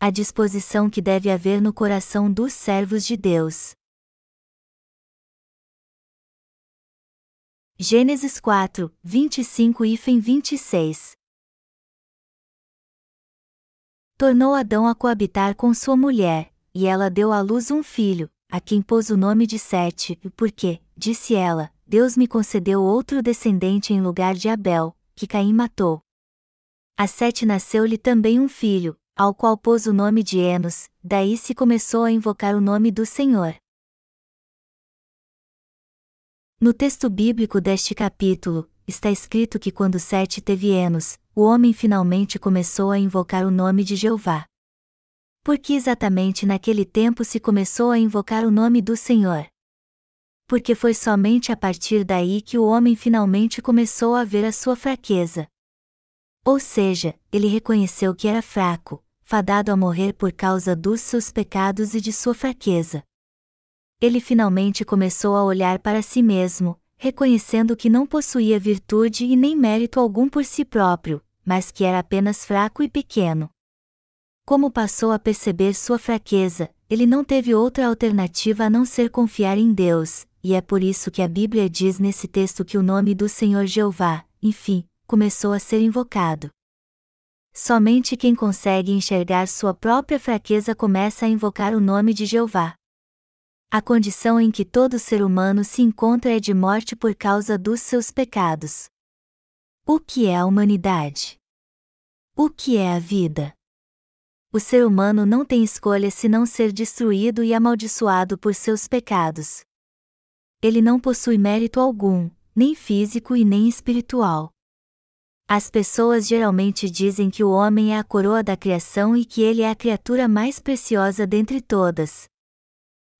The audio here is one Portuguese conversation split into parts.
a disposição que deve haver no coração dos servos de Deus. Gênesis 4, 25 e 26 Tornou Adão a coabitar com sua mulher, e ela deu à luz um filho, a quem pôs o nome de Sete, porque, disse ela, Deus me concedeu outro descendente em lugar de Abel, que Caim matou. A Sete nasceu-lhe também um filho, ao qual pôs o nome de Enos, daí se começou a invocar o nome do Senhor. No texto bíblico deste capítulo, está escrito que quando Sete teve Enos, o homem finalmente começou a invocar o nome de Jeová. Por que exatamente naquele tempo se começou a invocar o nome do Senhor? Porque foi somente a partir daí que o homem finalmente começou a ver a sua fraqueza. Ou seja, ele reconheceu que era fraco, fadado a morrer por causa dos seus pecados e de sua fraqueza. Ele finalmente começou a olhar para si mesmo, reconhecendo que não possuía virtude e nem mérito algum por si próprio, mas que era apenas fraco e pequeno. Como passou a perceber sua fraqueza, ele não teve outra alternativa a não ser confiar em Deus, e é por isso que a Bíblia diz nesse texto que o nome do Senhor Jeová, enfim, começou a ser invocado. Somente quem consegue enxergar sua própria fraqueza começa a invocar o nome de Jeová. A condição em que todo ser humano se encontra é de morte por causa dos seus pecados. O que é a humanidade? O que é a vida? O ser humano não tem escolha senão ser destruído e amaldiçoado por seus pecados. Ele não possui mérito algum, nem físico e nem espiritual. As pessoas geralmente dizem que o homem é a coroa da criação e que ele é a criatura mais preciosa dentre todas.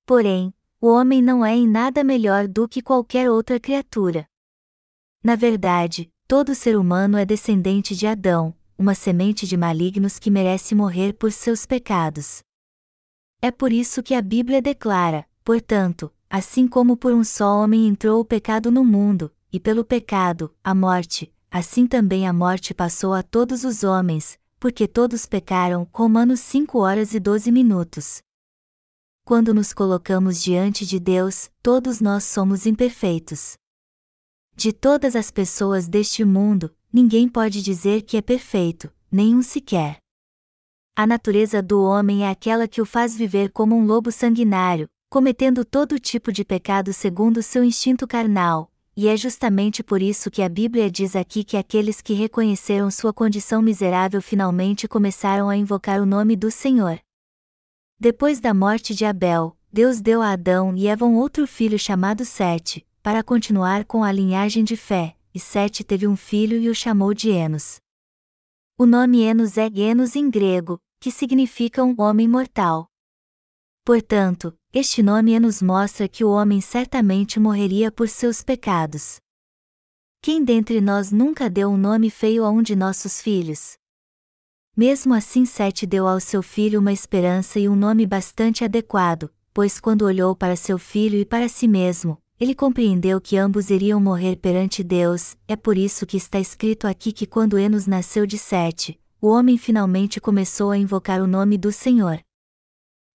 Porém, o homem não é em nada melhor do que qualquer outra criatura. Na verdade, todo ser humano é descendente de Adão, uma semente de malignos que merece morrer por seus pecados. É por isso que a Bíblia declara, portanto, assim como por um só homem entrou o pecado no mundo, e pelo pecado, a morte, assim também a morte passou a todos os homens, porque todos pecaram. Romanos 5 horas e 12 minutos. Quando nos colocamos diante de Deus, todos nós somos imperfeitos. De todas as pessoas deste mundo, ninguém pode dizer que é perfeito, nenhum sequer. A natureza do homem é aquela que o faz viver como um lobo sanguinário, cometendo todo tipo de pecado segundo seu instinto carnal, e é justamente por isso que a Bíblia diz aqui que aqueles que reconheceram sua condição miserável finalmente começaram a invocar o nome do Senhor. Depois da morte de Abel, Deus deu a Adão e Eva um outro filho chamado Sete, para continuar com a linhagem de fé, e Sete teve um filho e o chamou de Enos. O nome Enos é Enos em grego, que significa um homem mortal. Portanto, este nome nos mostra que o homem certamente morreria por seus pecados. Quem dentre nós nunca deu um nome feio a um de nossos filhos? Mesmo assim, Sete deu ao seu filho uma esperança e um nome bastante adequado, pois quando olhou para seu filho e para si mesmo, ele compreendeu que ambos iriam morrer perante Deus, é por isso que está escrito aqui que quando Enos nasceu de Sete, o homem finalmente começou a invocar o nome do Senhor.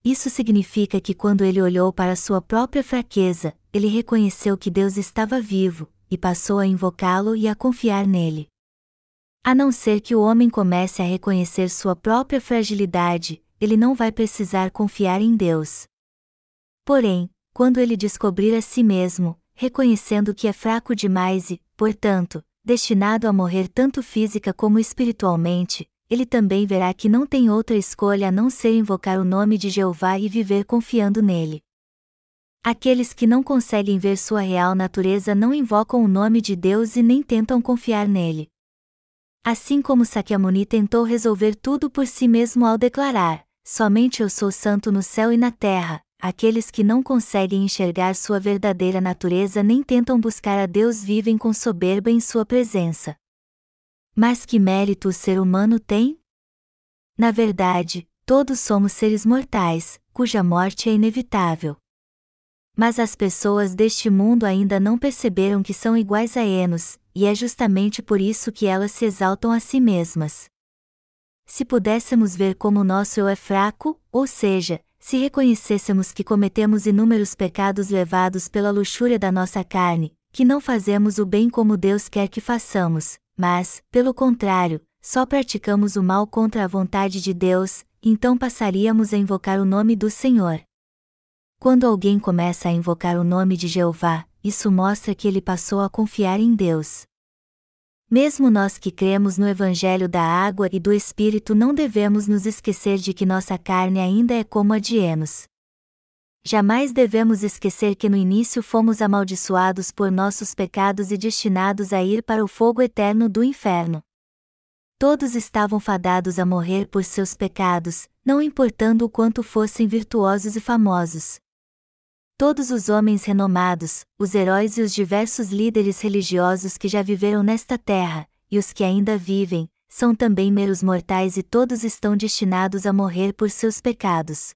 Isso significa que quando ele olhou para sua própria fraqueza, ele reconheceu que Deus estava vivo, e passou a invocá-lo e a confiar nele. A não ser que o homem comece a reconhecer sua própria fragilidade, ele não vai precisar confiar em Deus. Porém, quando ele descobrir a si mesmo, reconhecendo que é fraco demais e, portanto, destinado a morrer tanto física como espiritualmente, ele também verá que não tem outra escolha a não ser invocar o nome de Jeová e viver confiando nele. Aqueles que não conseguem ver sua real natureza não invocam o nome de Deus e nem tentam confiar nele. Assim como Sakyamuni tentou resolver tudo por si mesmo ao declarar: Somente eu sou santo no céu e na terra, aqueles que não conseguem enxergar sua verdadeira natureza nem tentam buscar a Deus vivem com soberba em sua presença. Mas que mérito o ser humano tem? Na verdade, todos somos seres mortais, cuja morte é inevitável. Mas as pessoas deste mundo ainda não perceberam que são iguais a Enos, e é justamente por isso que elas se exaltam a si mesmas. se pudéssemos ver como o nosso eu é fraco, ou seja, se reconhecêssemos que cometemos inúmeros pecados levados pela luxúria da nossa carne, que não fazemos o bem como Deus quer que façamos, mas, pelo contrário, só praticamos o mal contra a vontade de Deus, então passaríamos a invocar o nome do Senhor. Quando alguém começa a invocar o nome de Jeová, isso mostra que ele passou a confiar em Deus. Mesmo nós que cremos no Evangelho da água e do Espírito não devemos nos esquecer de que nossa carne ainda é como a de Enos. Jamais devemos esquecer que no início fomos amaldiçoados por nossos pecados e destinados a ir para o fogo eterno do inferno. Todos estavam fadados a morrer por seus pecados, não importando o quanto fossem virtuosos e famosos. Todos os homens renomados, os heróis e os diversos líderes religiosos que já viveram nesta terra, e os que ainda vivem, são também meros mortais e todos estão destinados a morrer por seus pecados.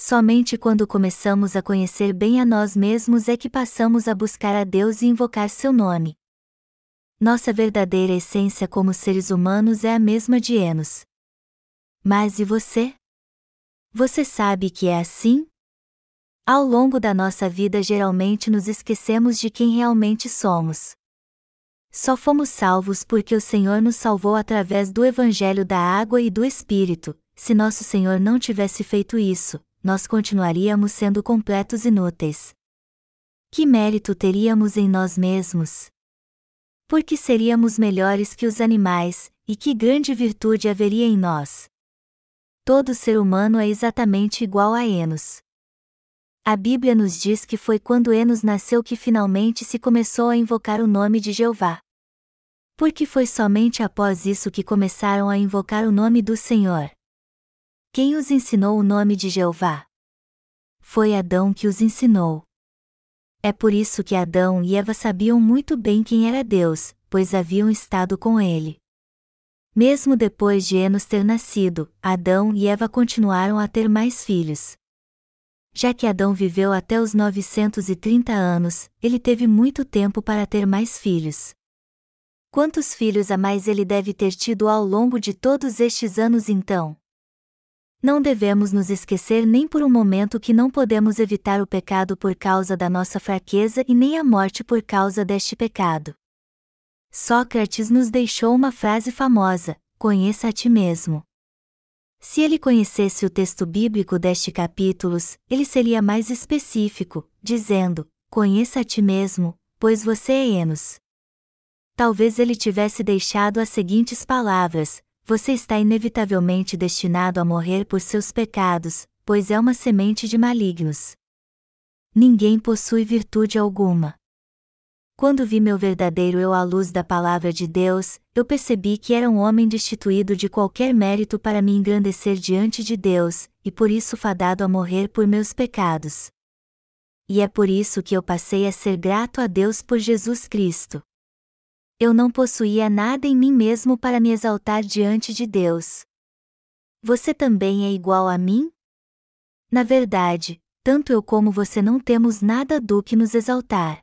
Somente quando começamos a conhecer bem a nós mesmos é que passamos a buscar a Deus e invocar seu nome. Nossa verdadeira essência como seres humanos é a mesma de Enos. Mas e você? Você sabe que é assim? Ao longo da nossa vida geralmente nos esquecemos de quem realmente somos. Só fomos salvos porque o Senhor nos salvou através do Evangelho da água e do Espírito. Se nosso Senhor não tivesse feito isso, nós continuaríamos sendo completos inúteis. Que mérito teríamos em nós mesmos? Porque seríamos melhores que os animais, e que grande virtude haveria em nós? Todo ser humano é exatamente igual a Enos. A Bíblia nos diz que foi quando Enos nasceu que finalmente se começou a invocar o nome de Jeová. Porque foi somente após isso que começaram a invocar o nome do Senhor. Quem os ensinou o nome de Jeová? Foi Adão que os ensinou. É por isso que Adão e Eva sabiam muito bem quem era Deus, pois haviam estado com ele. Mesmo depois de Enos ter nascido, Adão e Eva continuaram a ter mais filhos. Já que Adão viveu até os 930 anos, ele teve muito tempo para ter mais filhos. Quantos filhos a mais ele deve ter tido ao longo de todos estes anos então? Não devemos nos esquecer nem por um momento que não podemos evitar o pecado por causa da nossa fraqueza e nem a morte por causa deste pecado. Sócrates nos deixou uma frase famosa: Conheça a ti mesmo. Se ele conhecesse o texto bíblico deste capítulos, ele seria mais específico, dizendo: Conheça a ti mesmo, pois você é Enos. Talvez ele tivesse deixado as seguintes palavras: você está inevitavelmente destinado a morrer por seus pecados, pois é uma semente de malignos. Ninguém possui virtude alguma. Quando vi meu verdadeiro eu à luz da palavra de Deus, eu percebi que era um homem destituído de qualquer mérito para me engrandecer diante de Deus, e por isso fadado a morrer por meus pecados. E é por isso que eu passei a ser grato a Deus por Jesus Cristo eu não possuía nada em mim mesmo para me exaltar diante de Deus. Você também é igual a mim? Na verdade, tanto eu como você não temos nada do que nos exaltar.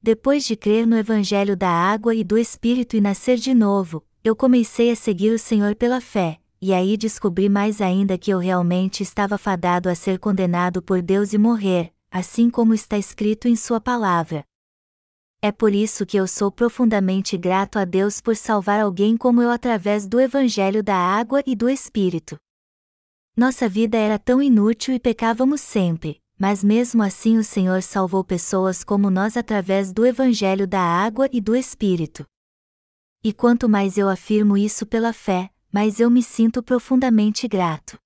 Depois de crer no Evangelho da água e do Espírito e nascer de novo, eu comecei a seguir o Senhor pela fé, e aí descobri mais ainda que eu realmente estava fadado a ser condenado por Deus e morrer, assim como está escrito em Sua palavra. É por isso que eu sou profundamente grato a Deus por salvar alguém como eu através do Evangelho da água e do Espírito. Nossa vida era tão inútil e pecávamos sempre, mas mesmo assim o Senhor salvou pessoas como nós através do Evangelho da água e do Espírito. E quanto mais eu afirmo isso pela fé, mais eu me sinto profundamente grato.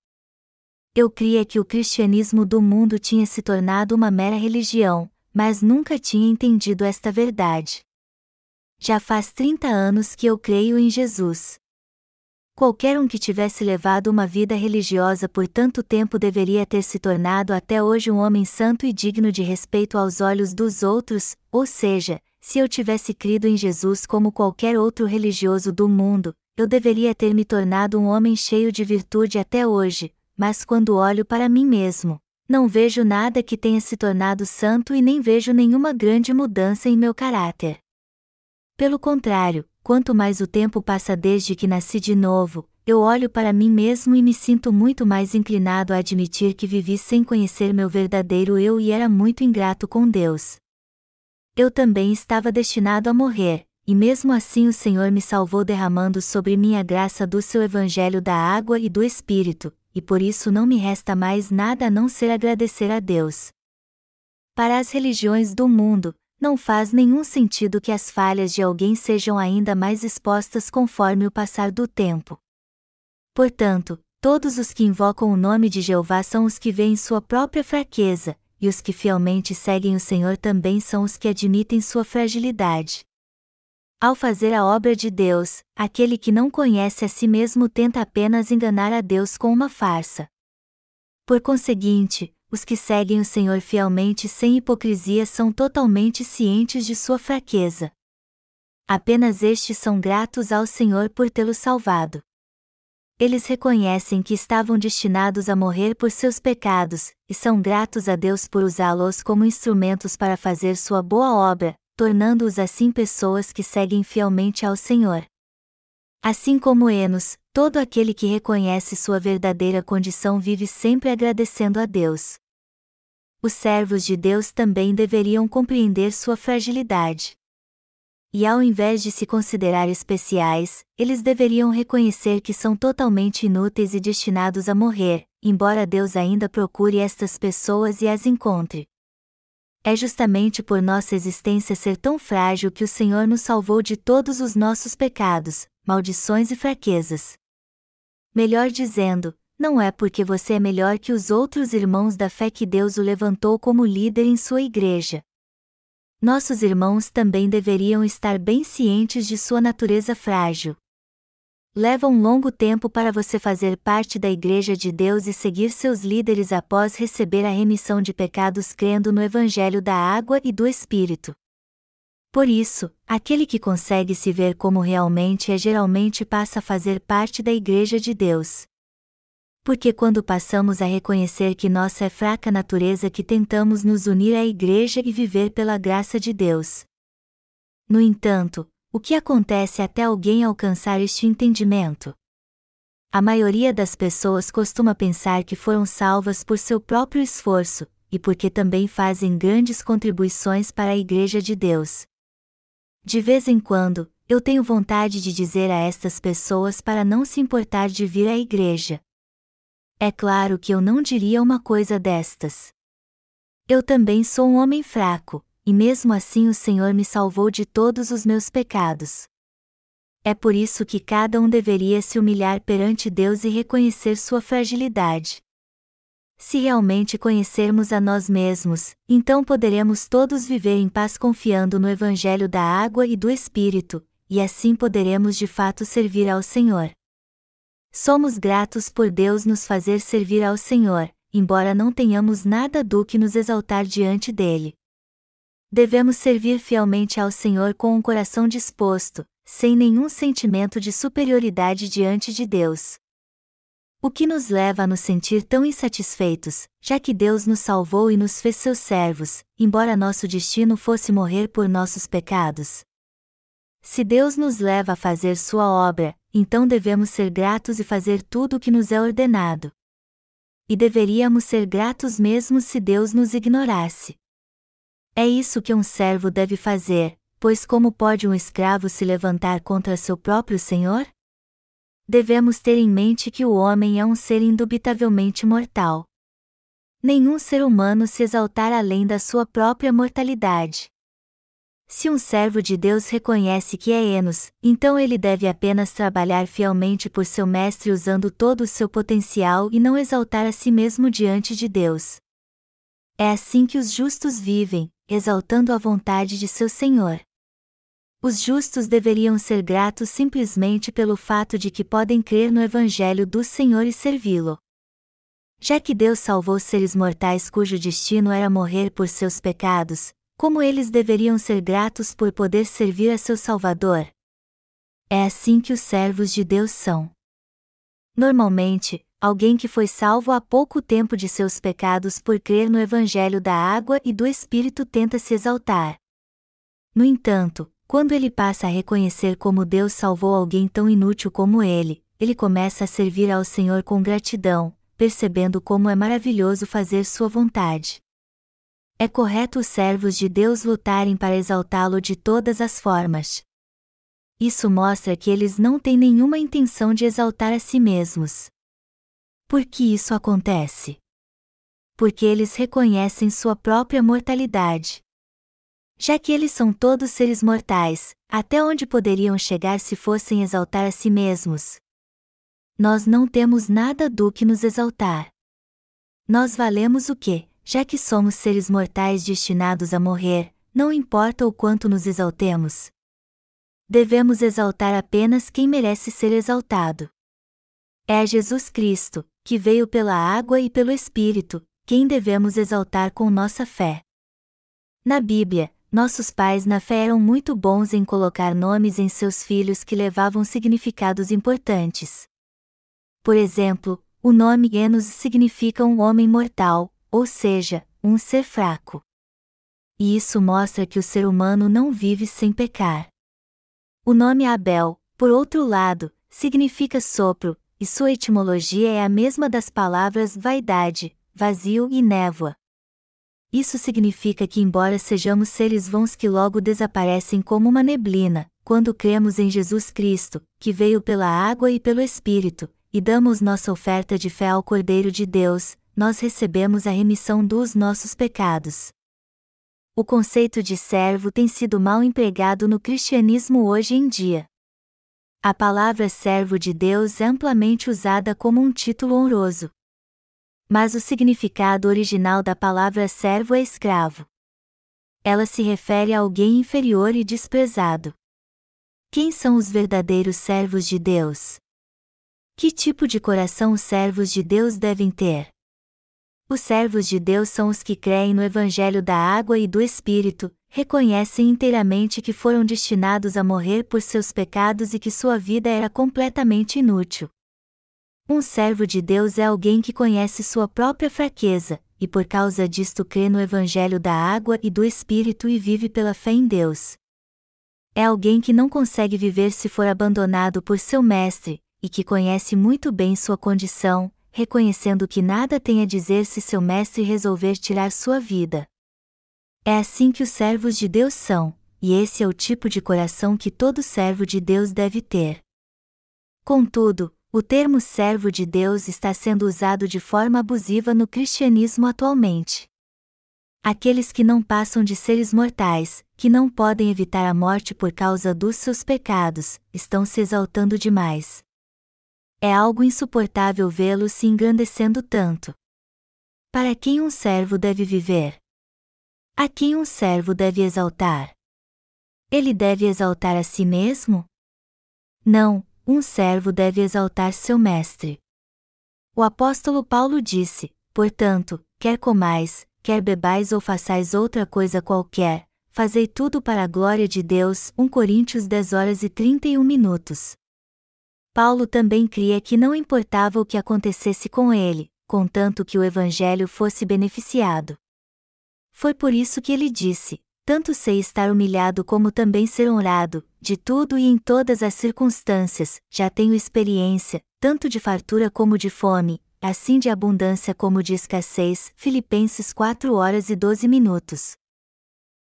Eu cria que o cristianismo do mundo tinha se tornado uma mera religião, mas nunca tinha entendido esta verdade. Já faz 30 anos que eu creio em Jesus. Qualquer um que tivesse levado uma vida religiosa por tanto tempo deveria ter se tornado até hoje um homem santo e digno de respeito aos olhos dos outros, ou seja, se eu tivesse crido em Jesus como qualquer outro religioso do mundo, eu deveria ter me tornado um homem cheio de virtude até hoje, mas quando olho para mim mesmo, não vejo nada que tenha se tornado santo e nem vejo nenhuma grande mudança em meu caráter. Pelo contrário, quanto mais o tempo passa desde que nasci de novo, eu olho para mim mesmo e me sinto muito mais inclinado a admitir que vivi sem conhecer meu verdadeiro eu e era muito ingrato com Deus. Eu também estava destinado a morrer, e mesmo assim o Senhor me salvou derramando sobre mim a graça do seu Evangelho da água e do Espírito, e por isso não me resta mais nada a não ser agradecer a Deus. Para as religiões do mundo, não faz nenhum sentido que as falhas de alguém sejam ainda mais expostas conforme o passar do tempo. Portanto, todos os que invocam o nome de Jeová são os que veem sua própria fraqueza, e os que fielmente seguem o Senhor também são os que admitem sua fragilidade. Ao fazer a obra de Deus, aquele que não conhece a si mesmo tenta apenas enganar a Deus com uma farsa. Por conseguinte, os que seguem o Senhor fielmente sem hipocrisia são totalmente cientes de sua fraqueza. Apenas estes são gratos ao Senhor por tê-lo salvado. Eles reconhecem que estavam destinados a morrer por seus pecados, e são gratos a Deus por usá-los como instrumentos para fazer sua boa obra, tornando-os assim pessoas que seguem fielmente ao Senhor. Assim como Enos, todo aquele que reconhece sua verdadeira condição vive sempre agradecendo a Deus. Os servos de Deus também deveriam compreender sua fragilidade e ao invés de se considerar especiais, eles deveriam reconhecer que são totalmente inúteis e destinados a morrer, embora Deus ainda procure estas pessoas e as encontre. É justamente por nossa existência ser tão frágil que o Senhor nos salvou de todos os nossos pecados, maldições e fraquezas. Melhor dizendo, não é porque você é melhor que os outros irmãos da fé que Deus o levantou como líder em sua igreja, nossos irmãos também deveriam estar bem cientes de sua natureza frágil. Leva um longo tempo para você fazer parte da Igreja de Deus e seguir seus líderes após receber a remissão de pecados crendo no Evangelho da água e do Espírito. Por isso, aquele que consegue se ver como realmente é geralmente passa a fazer parte da Igreja de Deus porque quando passamos a reconhecer que nossa é fraca natureza que tentamos nos unir à Igreja e viver pela graça de Deus. No entanto, o que acontece até alguém alcançar este entendimento? A maioria das pessoas costuma pensar que foram salvas por seu próprio esforço, e porque também fazem grandes contribuições para a Igreja de Deus. De vez em quando, eu tenho vontade de dizer a estas pessoas para não se importar de vir à igreja, é claro que eu não diria uma coisa destas. Eu também sou um homem fraco, e mesmo assim o Senhor me salvou de todos os meus pecados. É por isso que cada um deveria se humilhar perante Deus e reconhecer sua fragilidade. Se realmente conhecermos a nós mesmos, então poderemos todos viver em paz confiando no Evangelho da água e do Espírito, e assim poderemos de fato servir ao Senhor. Somos gratos por Deus nos fazer servir ao Senhor, embora não tenhamos nada do que nos exaltar diante dele. Devemos servir fielmente ao Senhor com um coração disposto, sem nenhum sentimento de superioridade diante de Deus. O que nos leva a nos sentir tão insatisfeitos, já que Deus nos salvou e nos fez seus servos, embora nosso destino fosse morrer por nossos pecados? Se Deus nos leva a fazer sua obra, então devemos ser gratos e fazer tudo o que nos é ordenado. E deveríamos ser gratos mesmo se Deus nos ignorasse. É isso que um servo deve fazer, pois como pode um escravo se levantar contra seu próprio senhor? Devemos ter em mente que o homem é um ser indubitavelmente mortal. Nenhum ser humano se exaltar além da sua própria mortalidade. Se um servo de Deus reconhece que é Enos, então ele deve apenas trabalhar fielmente por seu mestre usando todo o seu potencial e não exaltar a si mesmo diante de Deus. É assim que os justos vivem, exaltando a vontade de seu Senhor. Os justos deveriam ser gratos simplesmente pelo fato de que podem crer no Evangelho do Senhor e servi-lo. Já que Deus salvou seres mortais cujo destino era morrer por seus pecados, como eles deveriam ser gratos por poder servir a seu Salvador? É assim que os servos de Deus são. Normalmente, alguém que foi salvo há pouco tempo de seus pecados por crer no Evangelho da água e do Espírito tenta se exaltar. No entanto, quando ele passa a reconhecer como Deus salvou alguém tão inútil como ele, ele começa a servir ao Senhor com gratidão, percebendo como é maravilhoso fazer sua vontade. É correto os servos de Deus lutarem para exaltá-lo de todas as formas. Isso mostra que eles não têm nenhuma intenção de exaltar a si mesmos. Por que isso acontece? Porque eles reconhecem sua própria mortalidade. Já que eles são todos seres mortais, até onde poderiam chegar se fossem exaltar a si mesmos? Nós não temos nada do que nos exaltar. Nós valemos o que, já que somos seres mortais destinados a morrer, não importa o quanto nos exaltemos, devemos exaltar apenas quem merece ser exaltado. É Jesus Cristo, que veio pela água e pelo Espírito, quem devemos exaltar com nossa fé. Na Bíblia, nossos pais na fé eram muito bons em colocar nomes em seus filhos que levavam significados importantes. Por exemplo, o nome Enos significa um homem mortal, ou seja, um ser fraco. E isso mostra que o ser humano não vive sem pecar. O nome Abel, por outro lado, significa sopro, e sua etimologia é a mesma das palavras vaidade, vazio e névoa. Isso significa que, embora sejamos seres vãos que logo desaparecem como uma neblina, quando cremos em Jesus Cristo, que veio pela água e pelo Espírito, e damos nossa oferta de fé ao Cordeiro de Deus, nós recebemos a remissão dos nossos pecados. O conceito de servo tem sido mal empregado no cristianismo hoje em dia. A palavra servo de Deus é amplamente usada como um título honroso. Mas o significado original da palavra servo é escravo. Ela se refere a alguém inferior e desprezado. Quem são os verdadeiros servos de Deus? Que tipo de coração os servos de Deus devem ter? Os servos de Deus são os que creem no Evangelho da água e do Espírito, reconhecem inteiramente que foram destinados a morrer por seus pecados e que sua vida era completamente inútil. Um servo de Deus é alguém que conhece sua própria fraqueza, e por causa disto crê no Evangelho da água e do Espírito e vive pela fé em Deus. É alguém que não consegue viver se for abandonado por seu mestre, e que conhece muito bem sua condição, reconhecendo que nada tem a dizer se seu mestre resolver tirar sua vida. É assim que os servos de Deus são, e esse é o tipo de coração que todo servo de Deus deve ter. Contudo, o termo servo de Deus está sendo usado de forma abusiva no cristianismo atualmente. Aqueles que não passam de seres mortais, que não podem evitar a morte por causa dos seus pecados, estão se exaltando demais. É algo insuportável vê-lo se engrandecendo tanto. Para quem um servo deve viver? A quem um servo deve exaltar? Ele deve exaltar a si mesmo? Não, um servo deve exaltar seu mestre. O apóstolo Paulo disse: Portanto, quer comais, quer bebais ou façais outra coisa qualquer, fazei tudo para a glória de Deus. 1 Coríntios 10 horas e 31 minutos. Paulo também cria que não importava o que acontecesse com ele, contanto que o evangelho fosse beneficiado. Foi por isso que ele disse: Tanto sei estar humilhado como também ser honrado, de tudo e em todas as circunstâncias, já tenho experiência, tanto de fartura como de fome, assim de abundância como de escassez. Filipenses 4 horas e 12 minutos.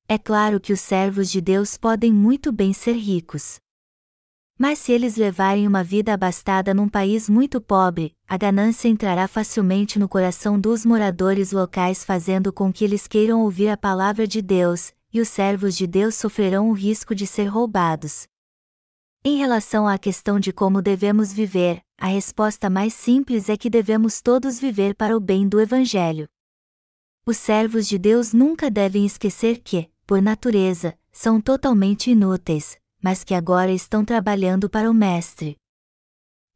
É claro que os servos de Deus podem muito bem ser ricos. Mas se eles levarem uma vida abastada num país muito pobre, a ganância entrará facilmente no coração dos moradores locais, fazendo com que eles queiram ouvir a palavra de Deus, e os servos de Deus sofrerão o risco de ser roubados. Em relação à questão de como devemos viver, a resposta mais simples é que devemos todos viver para o bem do Evangelho. Os servos de Deus nunca devem esquecer que, por natureza, são totalmente inúteis, mas que agora estão trabalhando para o Mestre.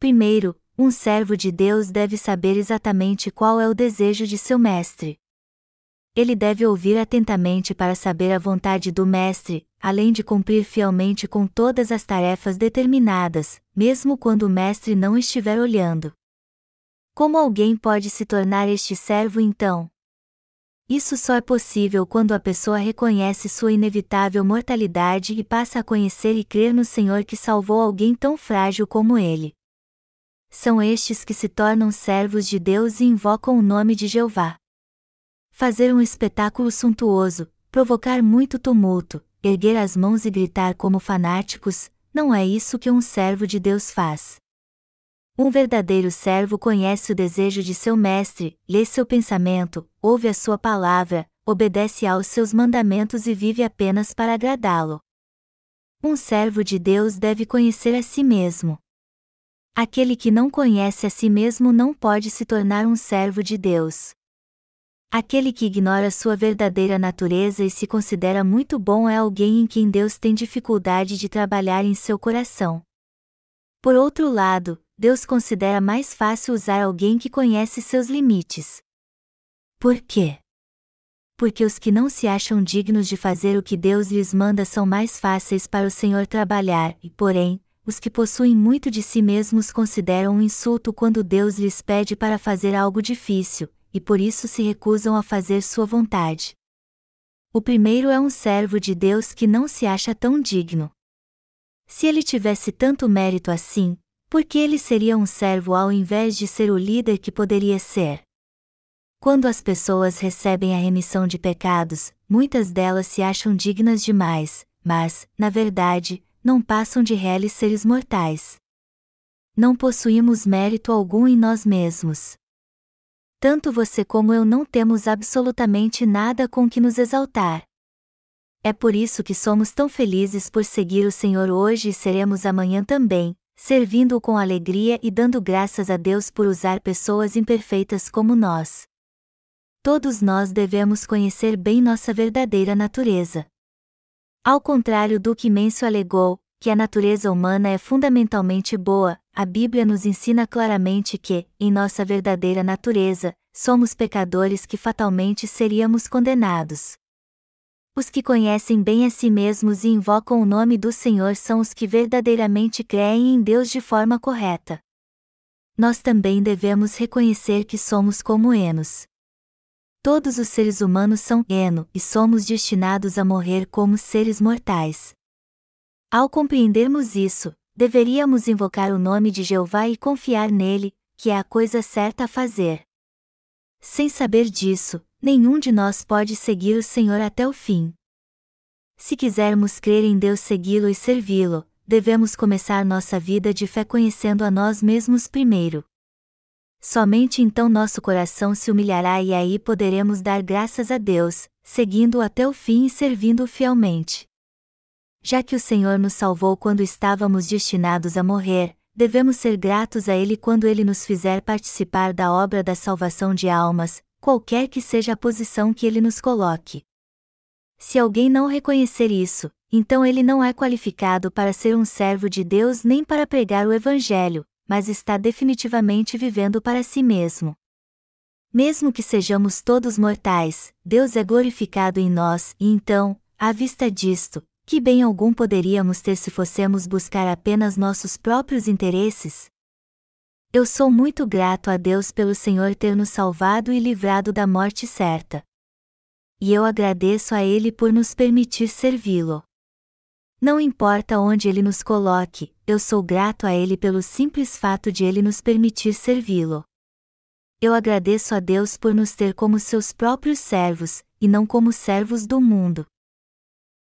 Primeiro, um servo de Deus deve saber exatamente qual é o desejo de seu Mestre. Ele deve ouvir atentamente para saber a vontade do Mestre, além de cumprir fielmente com todas as tarefas determinadas, mesmo quando o Mestre não estiver olhando. Como alguém pode se tornar este servo então? Isso só é possível quando a pessoa reconhece sua inevitável mortalidade e passa a conhecer e crer no Senhor que salvou alguém tão frágil como ele. São estes que se tornam servos de Deus e invocam o nome de Jeová. Fazer um espetáculo suntuoso, provocar muito tumulto, erguer as mãos e gritar como fanáticos, não é isso que um servo de Deus faz. Um verdadeiro servo conhece o desejo de seu mestre, lê seu pensamento, ouve a sua palavra, obedece aos seus mandamentos e vive apenas para agradá-lo. Um servo de Deus deve conhecer a si mesmo. Aquele que não conhece a si mesmo não pode se tornar um servo de Deus. Aquele que ignora sua verdadeira natureza e se considera muito bom é alguém em quem Deus tem dificuldade de trabalhar em seu coração. Por outro lado, Deus considera mais fácil usar alguém que conhece seus limites. Por quê? Porque os que não se acham dignos de fazer o que Deus lhes manda são mais fáceis para o Senhor trabalhar, e, porém, os que possuem muito de si mesmos consideram um insulto quando Deus lhes pede para fazer algo difícil, e por isso se recusam a fazer sua vontade. O primeiro é um servo de Deus que não se acha tão digno. Se ele tivesse tanto mérito assim, por que ele seria um servo ao invés de ser o líder que poderia ser? Quando as pessoas recebem a remissão de pecados, muitas delas se acham dignas demais, mas, na verdade, não passam de reles seres mortais. Não possuímos mérito algum em nós mesmos. Tanto você como eu não temos absolutamente nada com que nos exaltar. É por isso que somos tão felizes por seguir o Senhor hoje e seremos amanhã também, servindo-o com alegria e dando graças a Deus por usar pessoas imperfeitas como nós. Todos nós devemos conhecer bem nossa verdadeira natureza. Ao contrário do que Menso alegou, que a natureza humana é fundamentalmente boa, a Bíblia nos ensina claramente que, em nossa verdadeira natureza, somos pecadores que fatalmente seríamos condenados. Os que conhecem bem a si mesmos e invocam o nome do Senhor são os que verdadeiramente creem em Deus de forma correta. Nós também devemos reconhecer que somos como Enos. Todos os seres humanos são Eno e somos destinados a morrer como seres mortais. Ao compreendermos isso, deveríamos invocar o nome de Jeová e confiar nele, que é a coisa certa a fazer. Sem saber disso, nenhum de nós pode seguir o Senhor até o fim. Se quisermos crer em Deus, segui-lo e servi-lo, devemos começar nossa vida de fé conhecendo a nós mesmos primeiro. Somente então nosso coração se humilhará e aí poderemos dar graças a Deus, seguindo-o até o fim e servindo-o fielmente. Já que o Senhor nos salvou quando estávamos destinados a morrer, devemos ser gratos a Ele quando Ele nos fizer participar da obra da salvação de almas, qualquer que seja a posição que Ele nos coloque. Se alguém não reconhecer isso, então ele não é qualificado para ser um servo de Deus nem para pregar o Evangelho, mas está definitivamente vivendo para si mesmo. Mesmo que sejamos todos mortais, Deus é glorificado em nós, e então, à vista disto, que bem algum poderíamos ter se fossemos buscar apenas nossos próprios interesses? Eu sou muito grato a Deus pelo Senhor ter nos salvado e livrado da morte certa. E eu agradeço a Ele por nos permitir servi-lo. Não importa onde Ele nos coloque, eu sou grato a Ele pelo simples fato de Ele nos permitir servi-lo. Eu agradeço a Deus por nos ter como seus próprios servos, e não como servos do mundo.